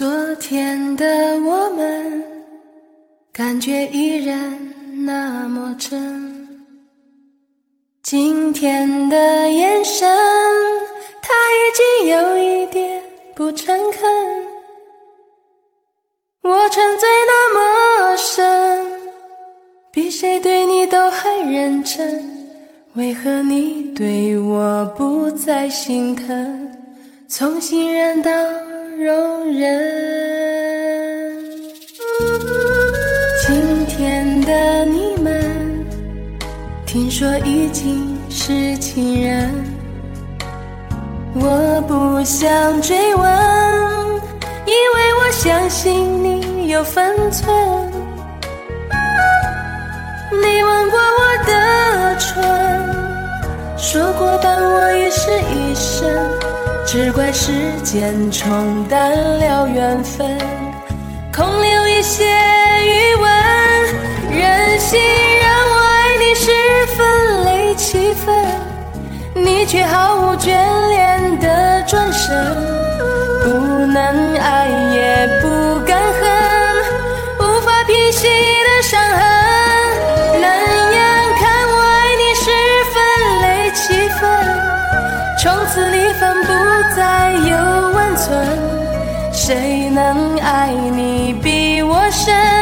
昨天的我们，感觉依然那么真。今天的眼神，他已经有一点不诚恳。我沉醉那么深，比谁对你都还认真。为何你对我不再心疼？从信任到容忍。今天的你们，听说已经是情人，我不想追问，因为我相信你有分寸。你吻过我的唇，说过伴我一世一生。只怪时间冲淡了缘分，空留一些余温。任心让我爱你十分泪七分，你却毫无眷恋的转身，不能爱也不谁能爱你比我深？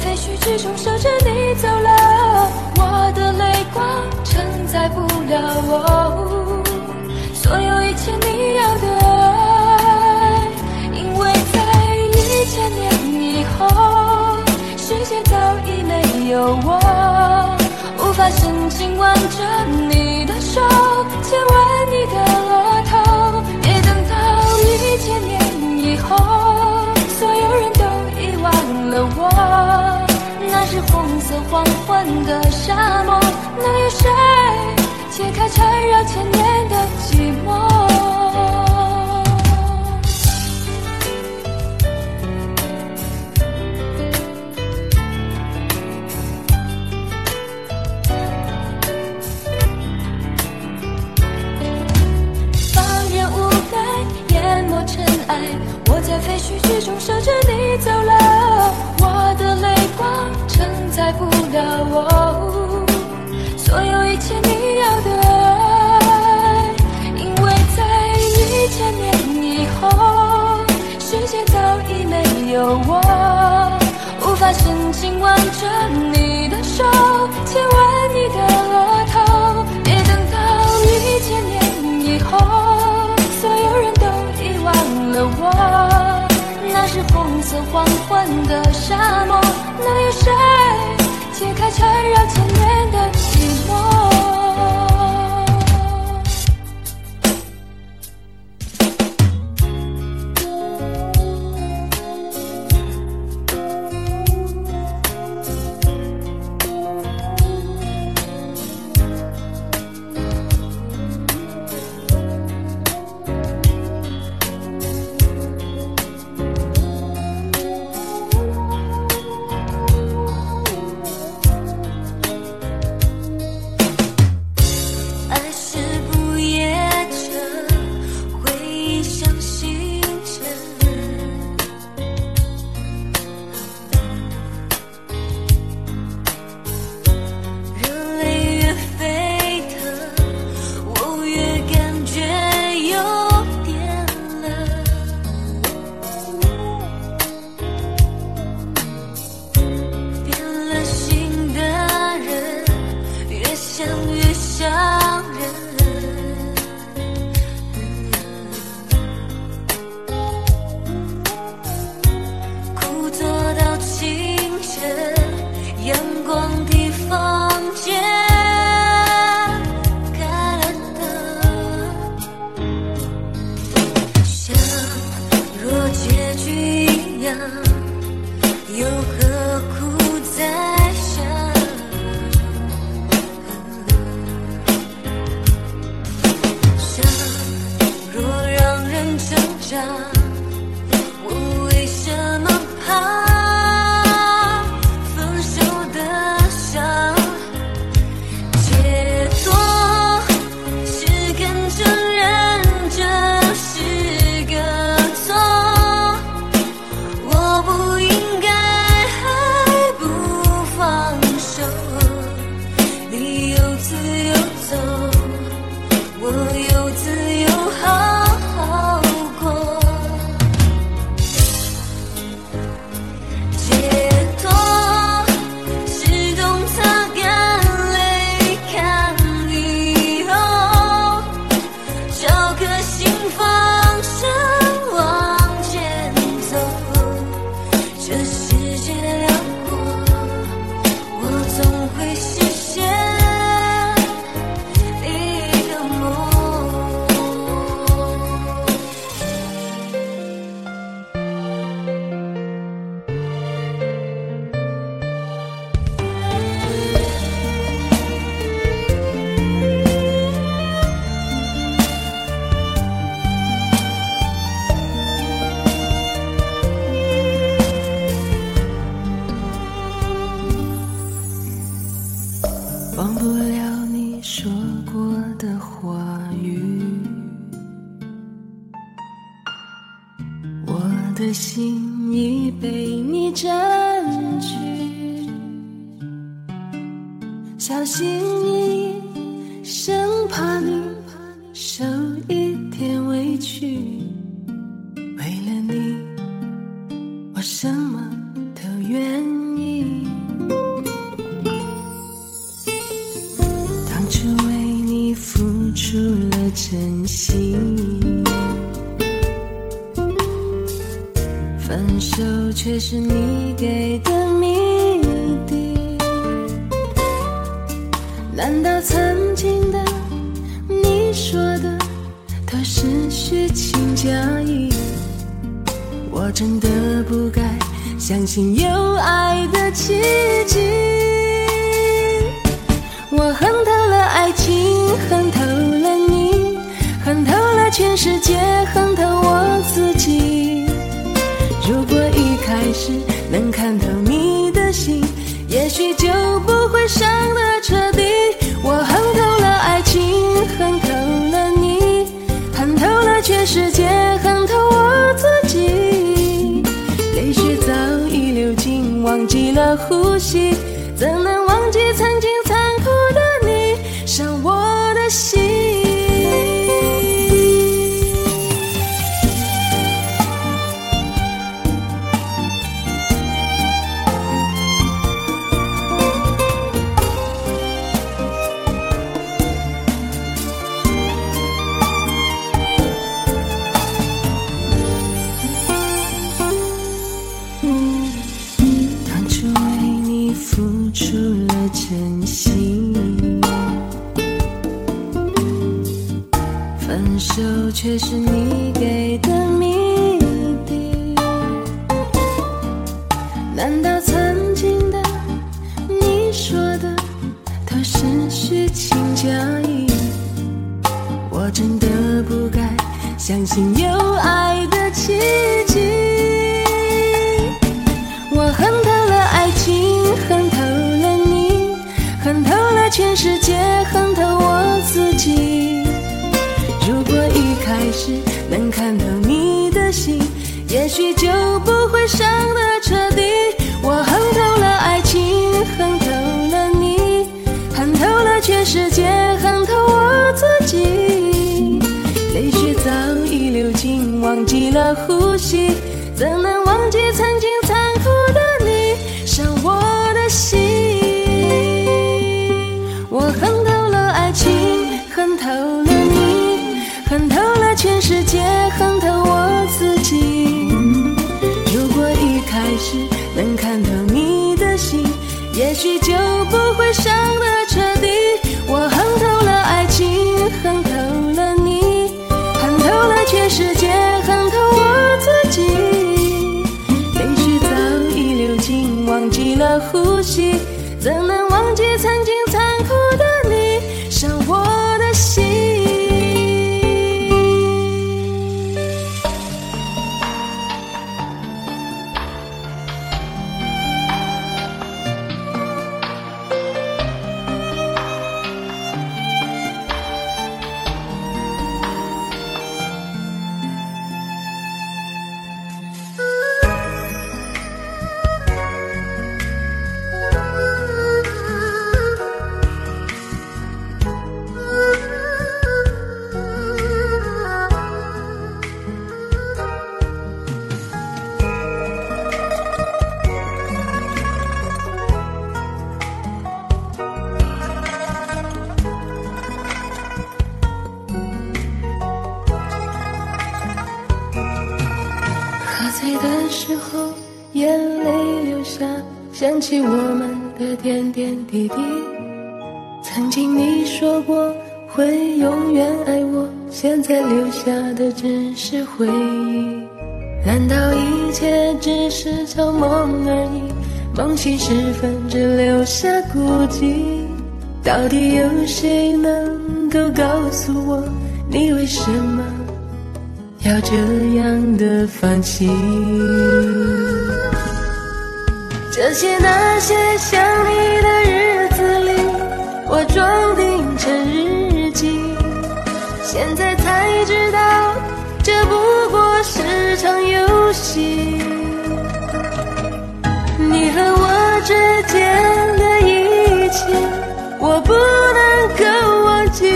废墟之中守着你走了，我的泪光承载不了。所有一切你要的爱，因为在一千年以后，世界早已没有我，无法深情挽着你的手，千万。黄昏的沙漠能有谁解开缠绕千年的寂寞。到我，所有一切你要的爱，因为在一千年以后，世界早已没有我，无法深情挽着你的手，亲吻你的额头，别等到一千年以后，所有人都遗忘了我，那是红色黄昏的沙漠，那有谁？承认。世界恨透我自己。如果一开始能看透你的心也许就不会伤的彻底。我恨透了爱情恨透了你恨透了全世界恨透我自己。泪水早已流尽忘记了呼吸却是情十分，只留下孤寂。到底有谁能够告诉我，你为什么？要这样的放弃。这些那些想你的日子里，我装订成日记，现在才知道这不过是场游戏。你和我之间的一切，我不能够忘记，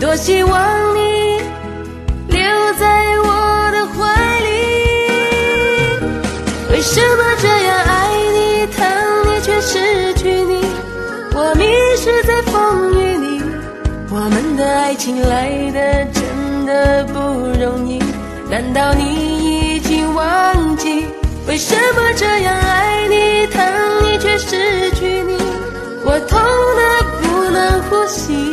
多希望你。留在我的怀里，为什么这样爱你、疼你，却失去你？我迷失在风雨里，我们的爱情来的真的不容易。难道你已经忘记？为什么这样爱你、疼你，却失去你？我痛得不能呼吸，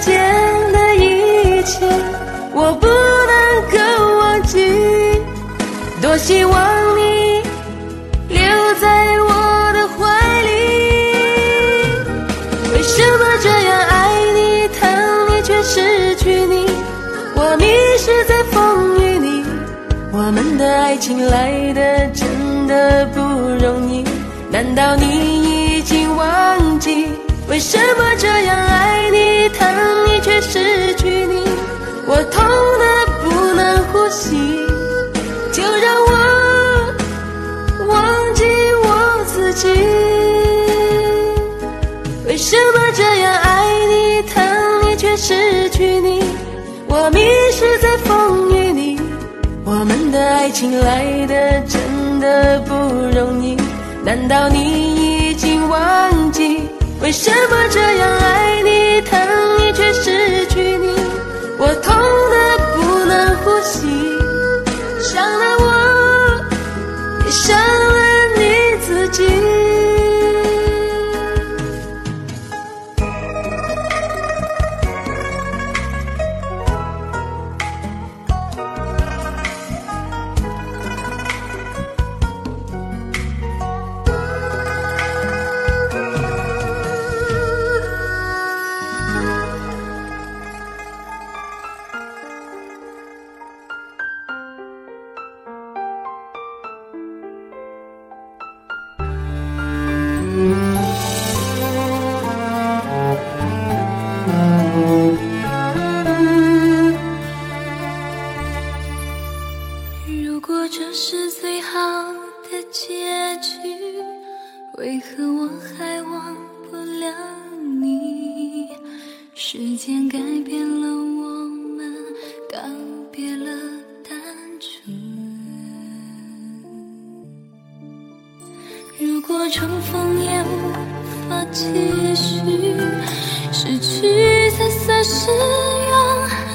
间的一切，我不能够忘记，多希望你留在我的怀里。为什么这样爱你、疼你，却失去你？我迷失在风雨里，我们的爱情来的真的不容易。难道你已经忘记为什么这样爱你，疼你却失去你？我痛得不能呼吸，就让我忘记我自己。为什么这样爱你，疼你却失去你？我迷失在风雨里，我们的爱情来的真的不容易。难道你已经忘记为什么这样爱你，疼？我痛得不能呼吸，伤了我，也伤这是最好的结局，为何我还忘不了你？时间改变了我们，告别了单纯。如果重逢也无法继续，失去才算是永恒。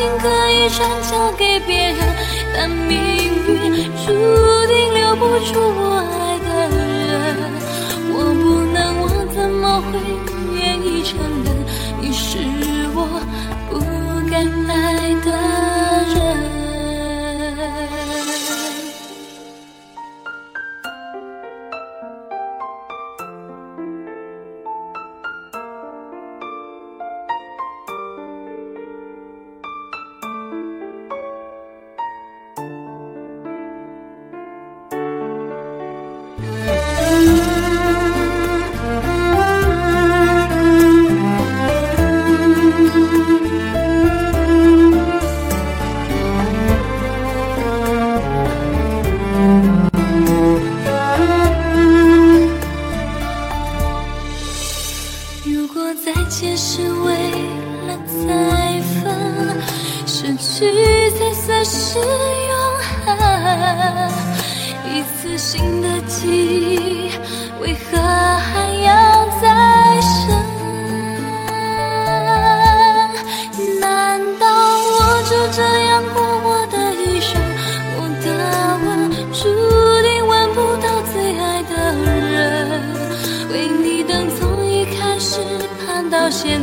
爱情可以转交给别人，但命运注定留不住我爱的人？我不能，我怎么会愿意承认你是我不该爱的如果再见是为了再分，失去才算是永恒。一次新的记忆，为何还要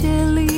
界里。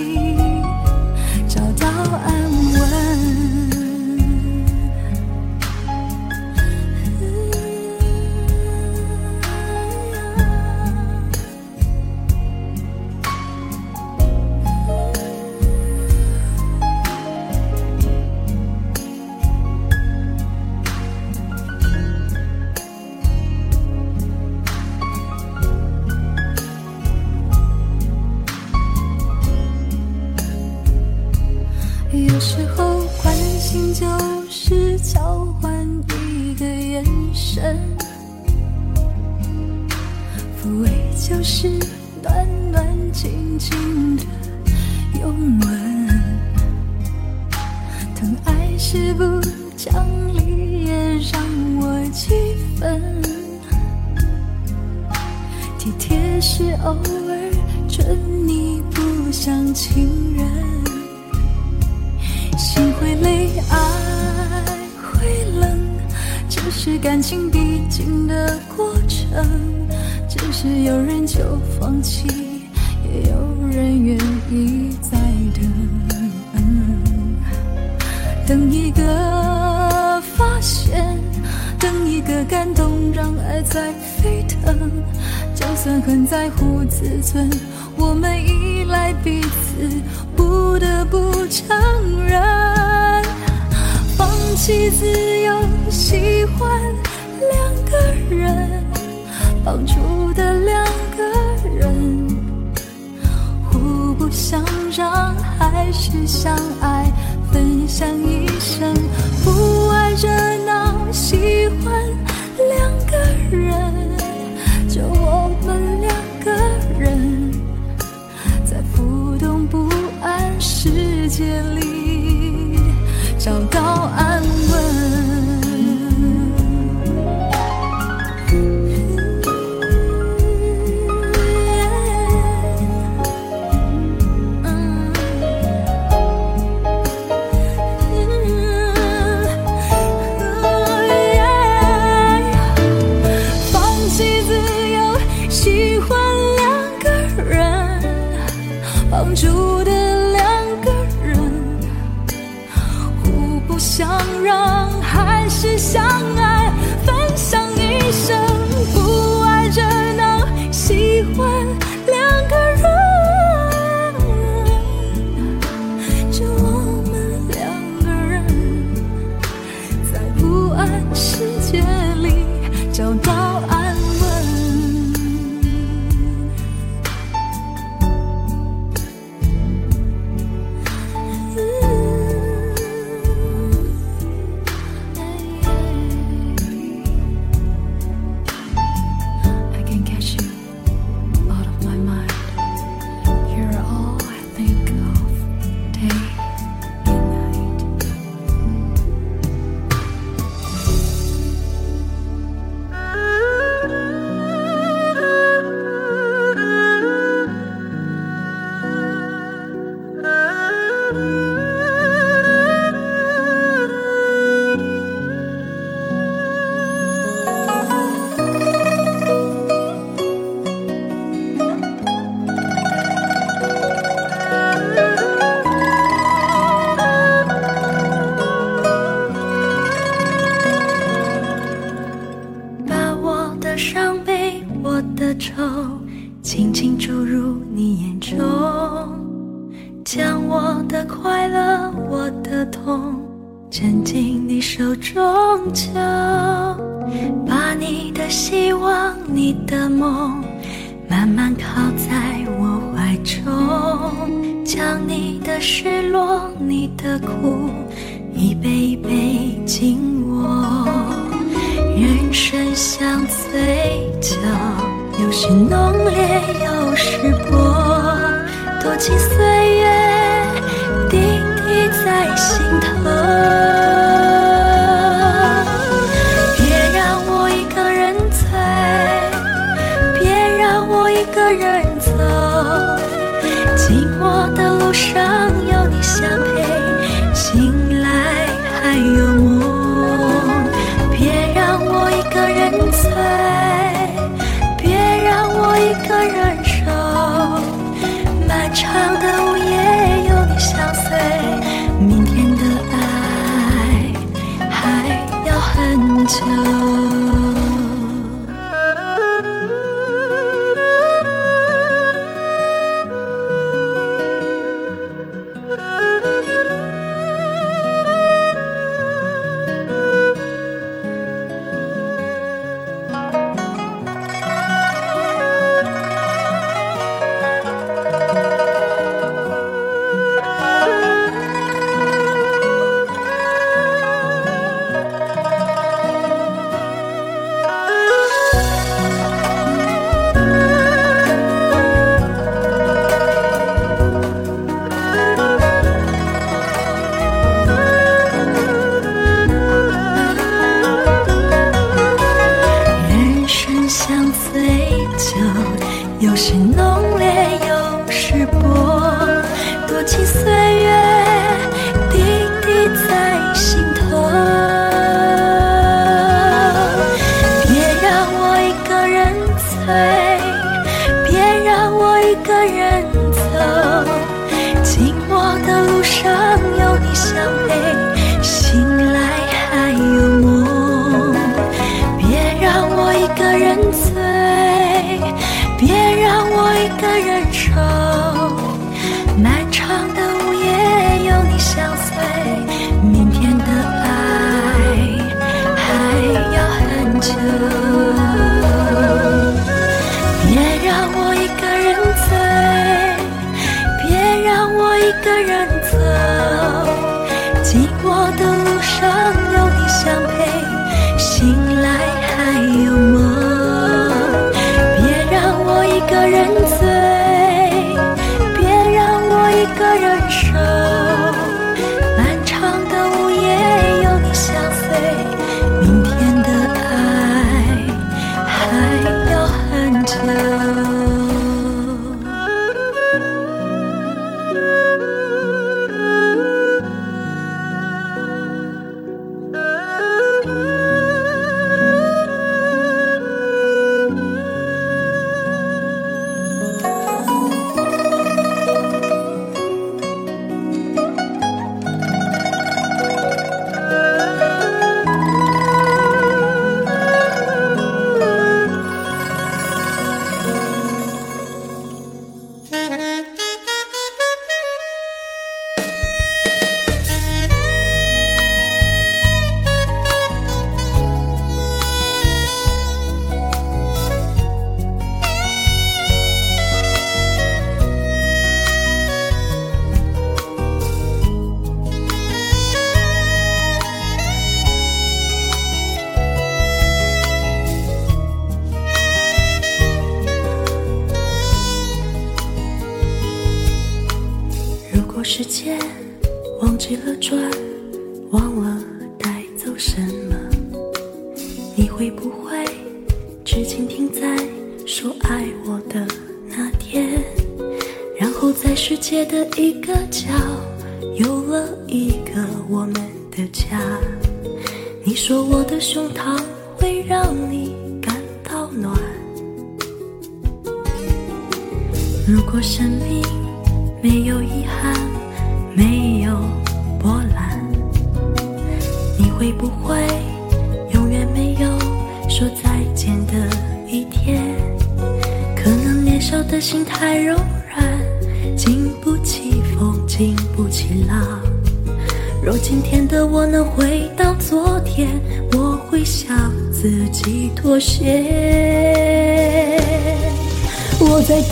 想让还是相爱分享一生不爱热闹喜欢两个人就我们两个人在浮动不安世界里找到安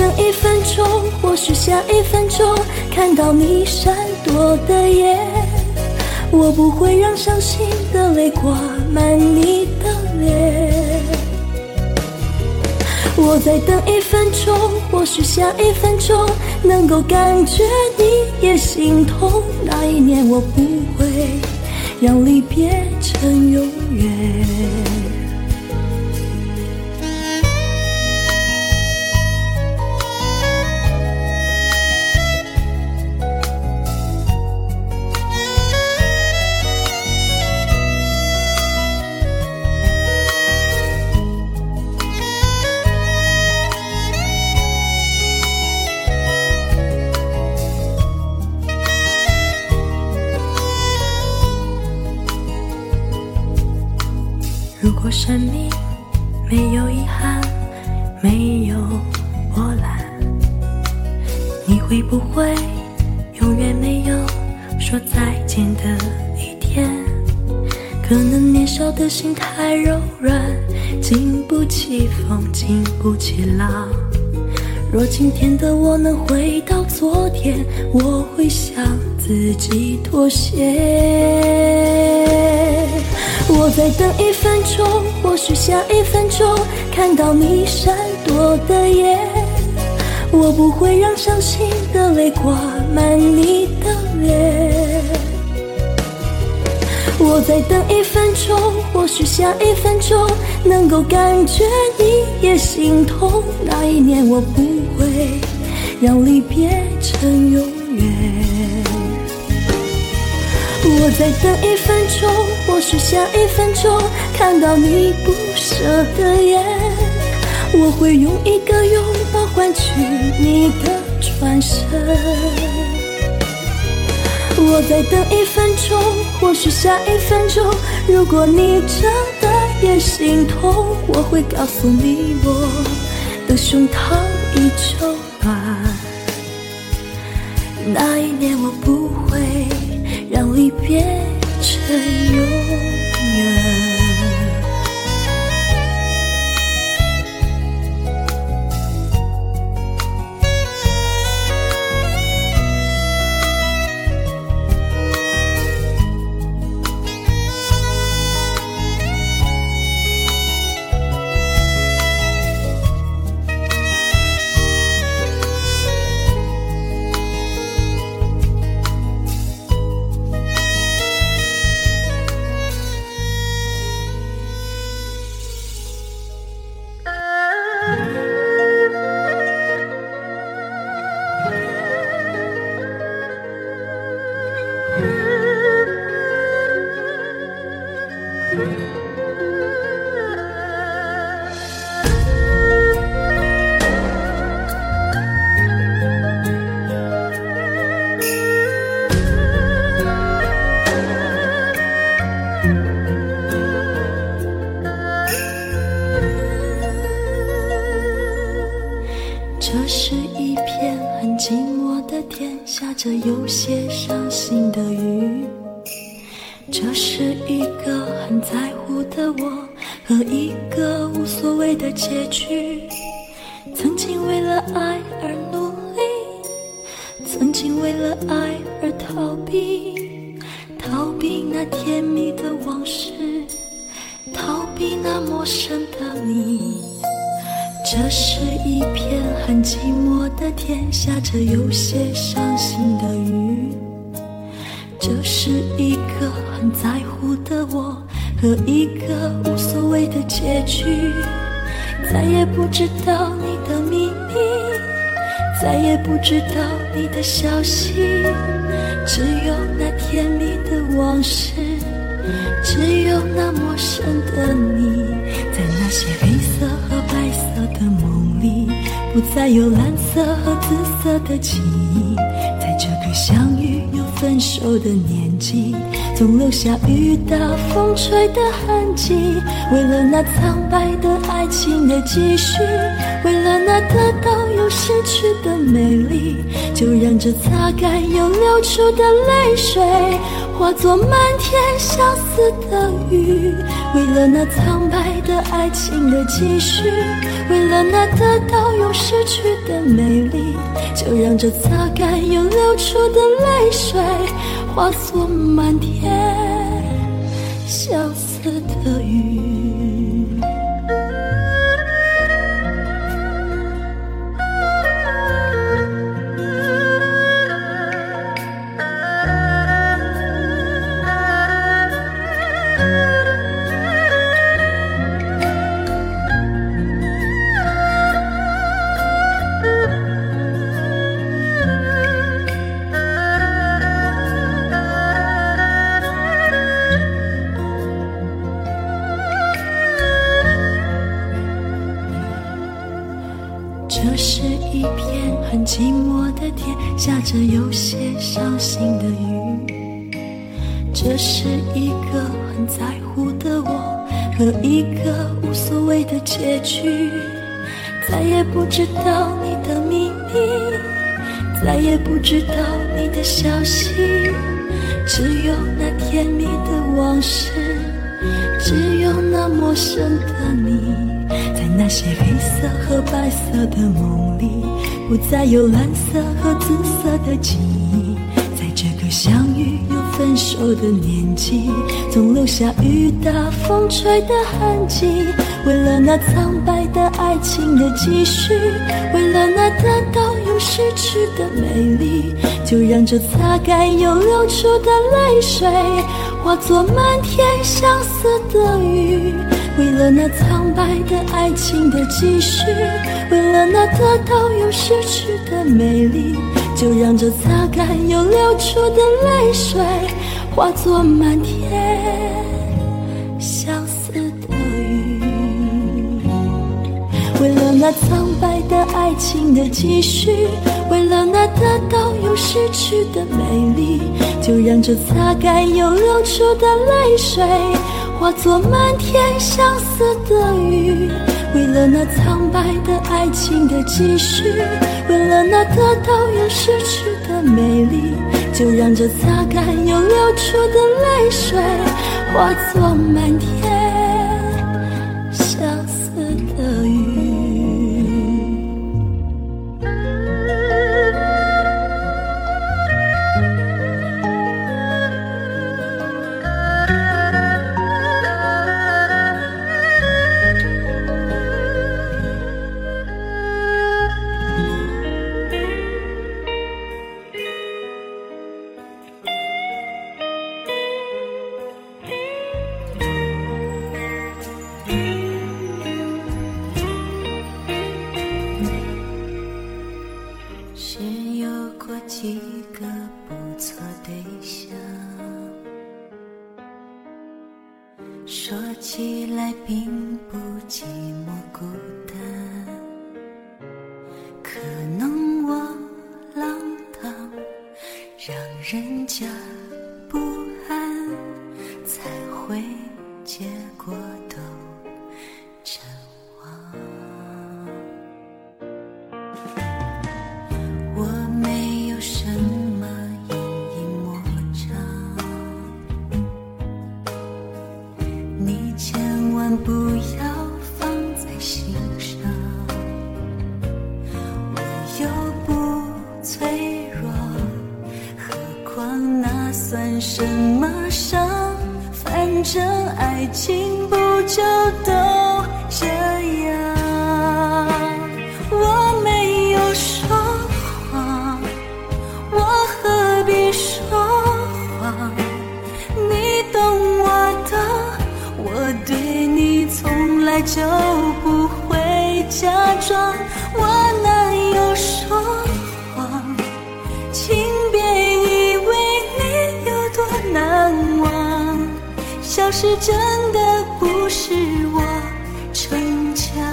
等一分钟，或许下一分钟看到你闪躲的眼，我不会让伤心的泪挂满你的脸。我再等一分钟，或许下一分钟能够感觉你也心痛。那一年我不会让离别成永远。起浪。若今天的我能回到昨天，我会向自己妥协。我再等一分钟，或许下一分钟看到你闪躲的眼，我不会让伤心的泪挂满你的脸。我再等一分钟，或许下一分钟能够感觉你也心痛。那一年我不会让离别成永远。我再等一分钟，或许下一分钟看到你不舍的眼，我会用一个拥抱换取你的转身。我再等一分钟，或许下一分钟，如果你真的也心痛，我会告诉你我的胸膛依旧暖。那一年我不会。让离别成永了爱而努力，曾经为了爱而逃避，逃避那甜蜜的往事，逃避那陌生的你。这是一片很寂寞的天，下着有些伤心的雨。这是一个很在乎的我和一个无所谓的结局。再也不知道，再也不知道你的消息，只有那甜蜜的往事，只有那陌生的你，在那些黑色和白色。的梦里，不再有蓝色和紫色的记忆，在这个相遇又分手的年纪，总留下雨打风吹的痕迹。为了那苍白的爱情的继续，为了那得到又失去的美丽，就让这擦干又流出的泪水。化作漫天相思的雨，为了那苍白的爱情的继续，为了那得到又失去的美丽，就让这擦干又流出的泪水，化作漫天相思的雨。天，下着有些伤心的雨。这是一个很在乎的我和一个无所谓的结局。再也不知道你的秘密，再也不知道你的消息，只有那甜蜜的往事，只有那陌生的你。那些黑色和白色的梦里，不再有蓝色和紫色的记忆。在这个相遇又分手的年纪，总留下雨打风吹的痕迹。为了那苍白的爱情的继续，为了那得到又失去的美丽，就让这擦干又流出的泪水，化作漫天相思的雨。为了那苍白的爱情的继续，为了那得到又失去的美丽，就让这擦干又流出的泪水，化作满天相思的雨。为了那苍白的爱情的继续，为了那得到又失去的美丽，就让这擦干又流出的泪水。化作漫天相思的雨，为了那苍白的爱情的继续，为了那得到又失去的美丽，就让这擦干又流出的泪水，化作漫天。消失真的不是我逞强。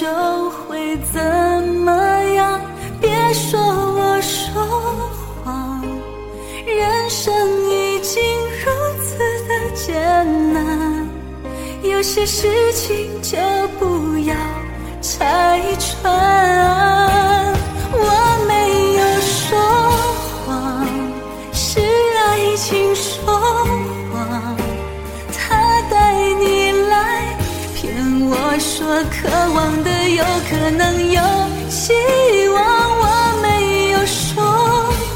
就会怎么样？别说我说谎，人生已经如此的艰难，有些事情就不要拆穿。我渴望的有可能有希望，我没有说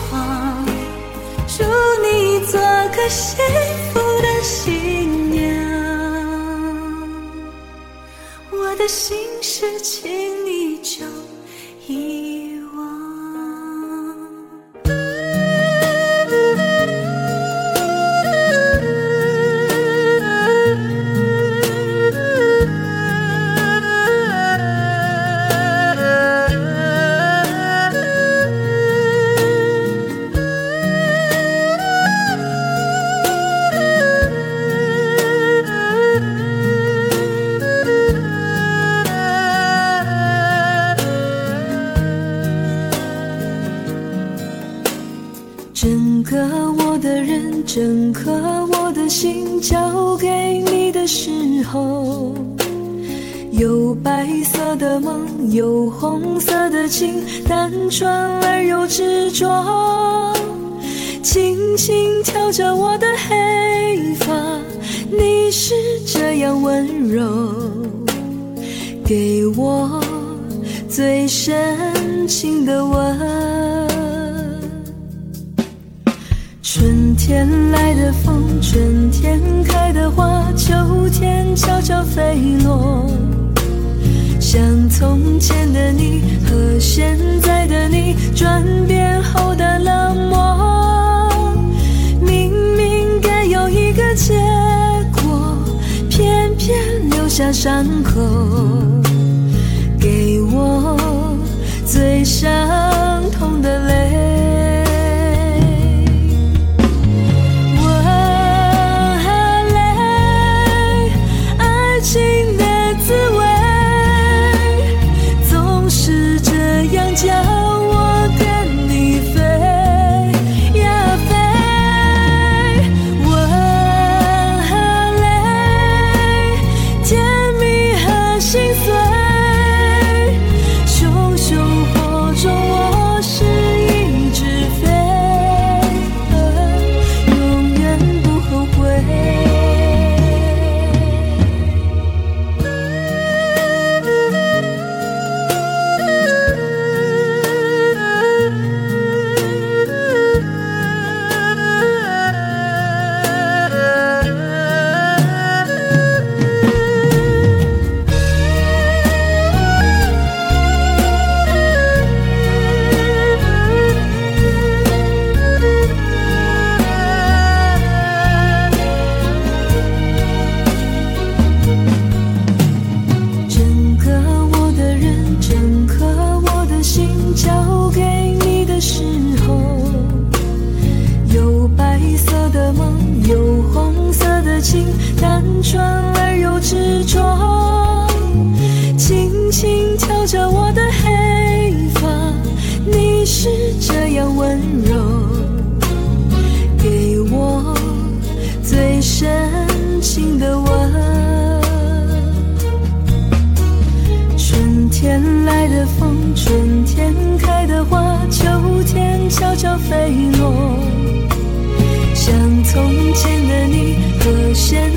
谎，祝你做个幸福的新娘，我的心事请你就一春天来的风，春天开的花，秋天悄悄飞落。像从前的你和现在的你，转变后的冷漠。明明该有一个结果，偏偏留下伤口，给我最伤挑着我的黑发你是这样温柔给我最深情的吻春天来的风春天开的花秋天悄悄飞落。像从前的你和现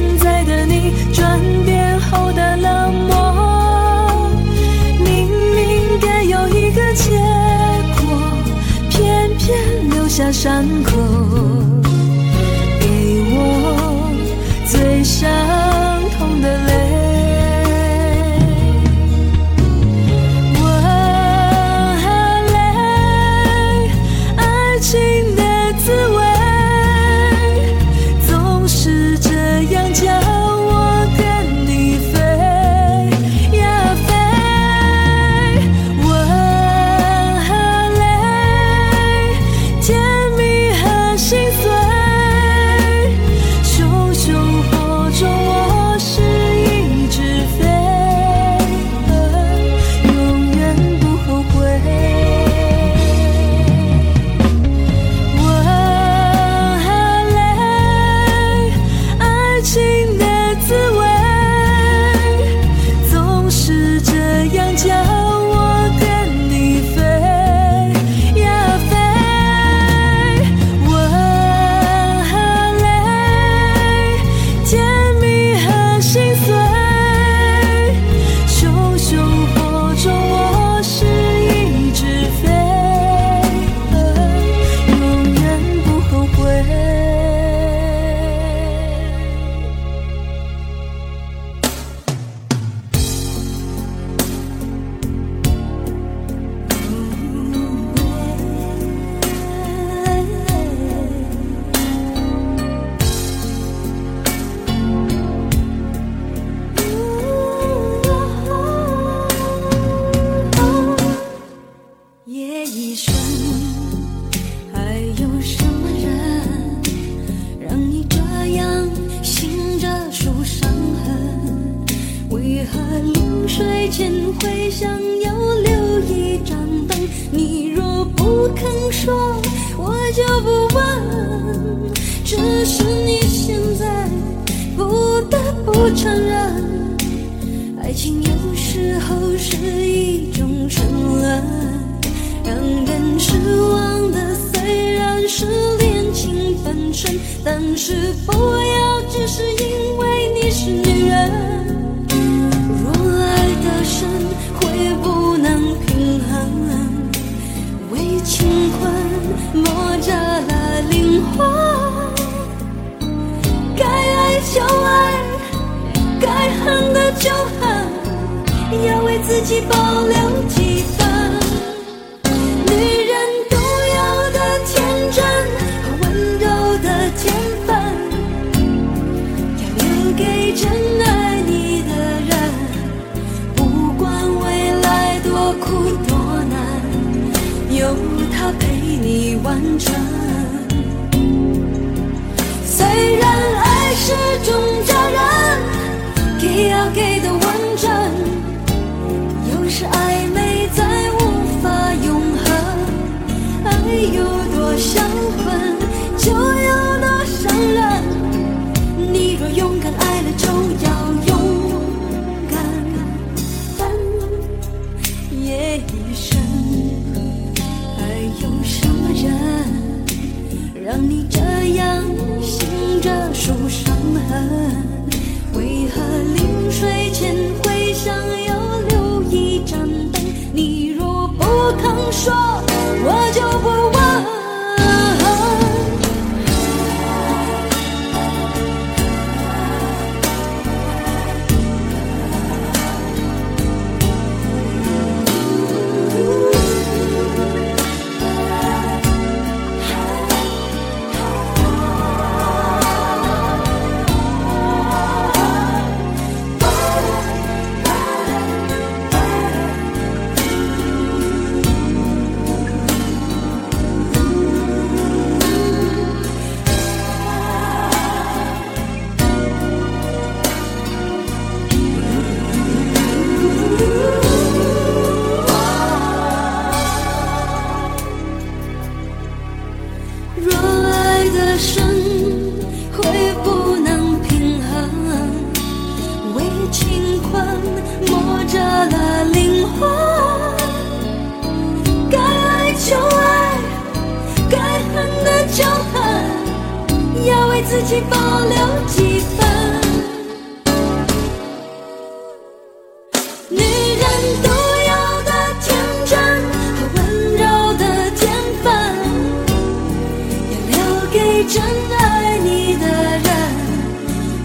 最真爱你的人，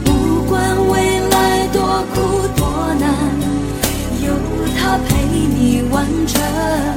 不管未来多苦多难，有他陪你完成。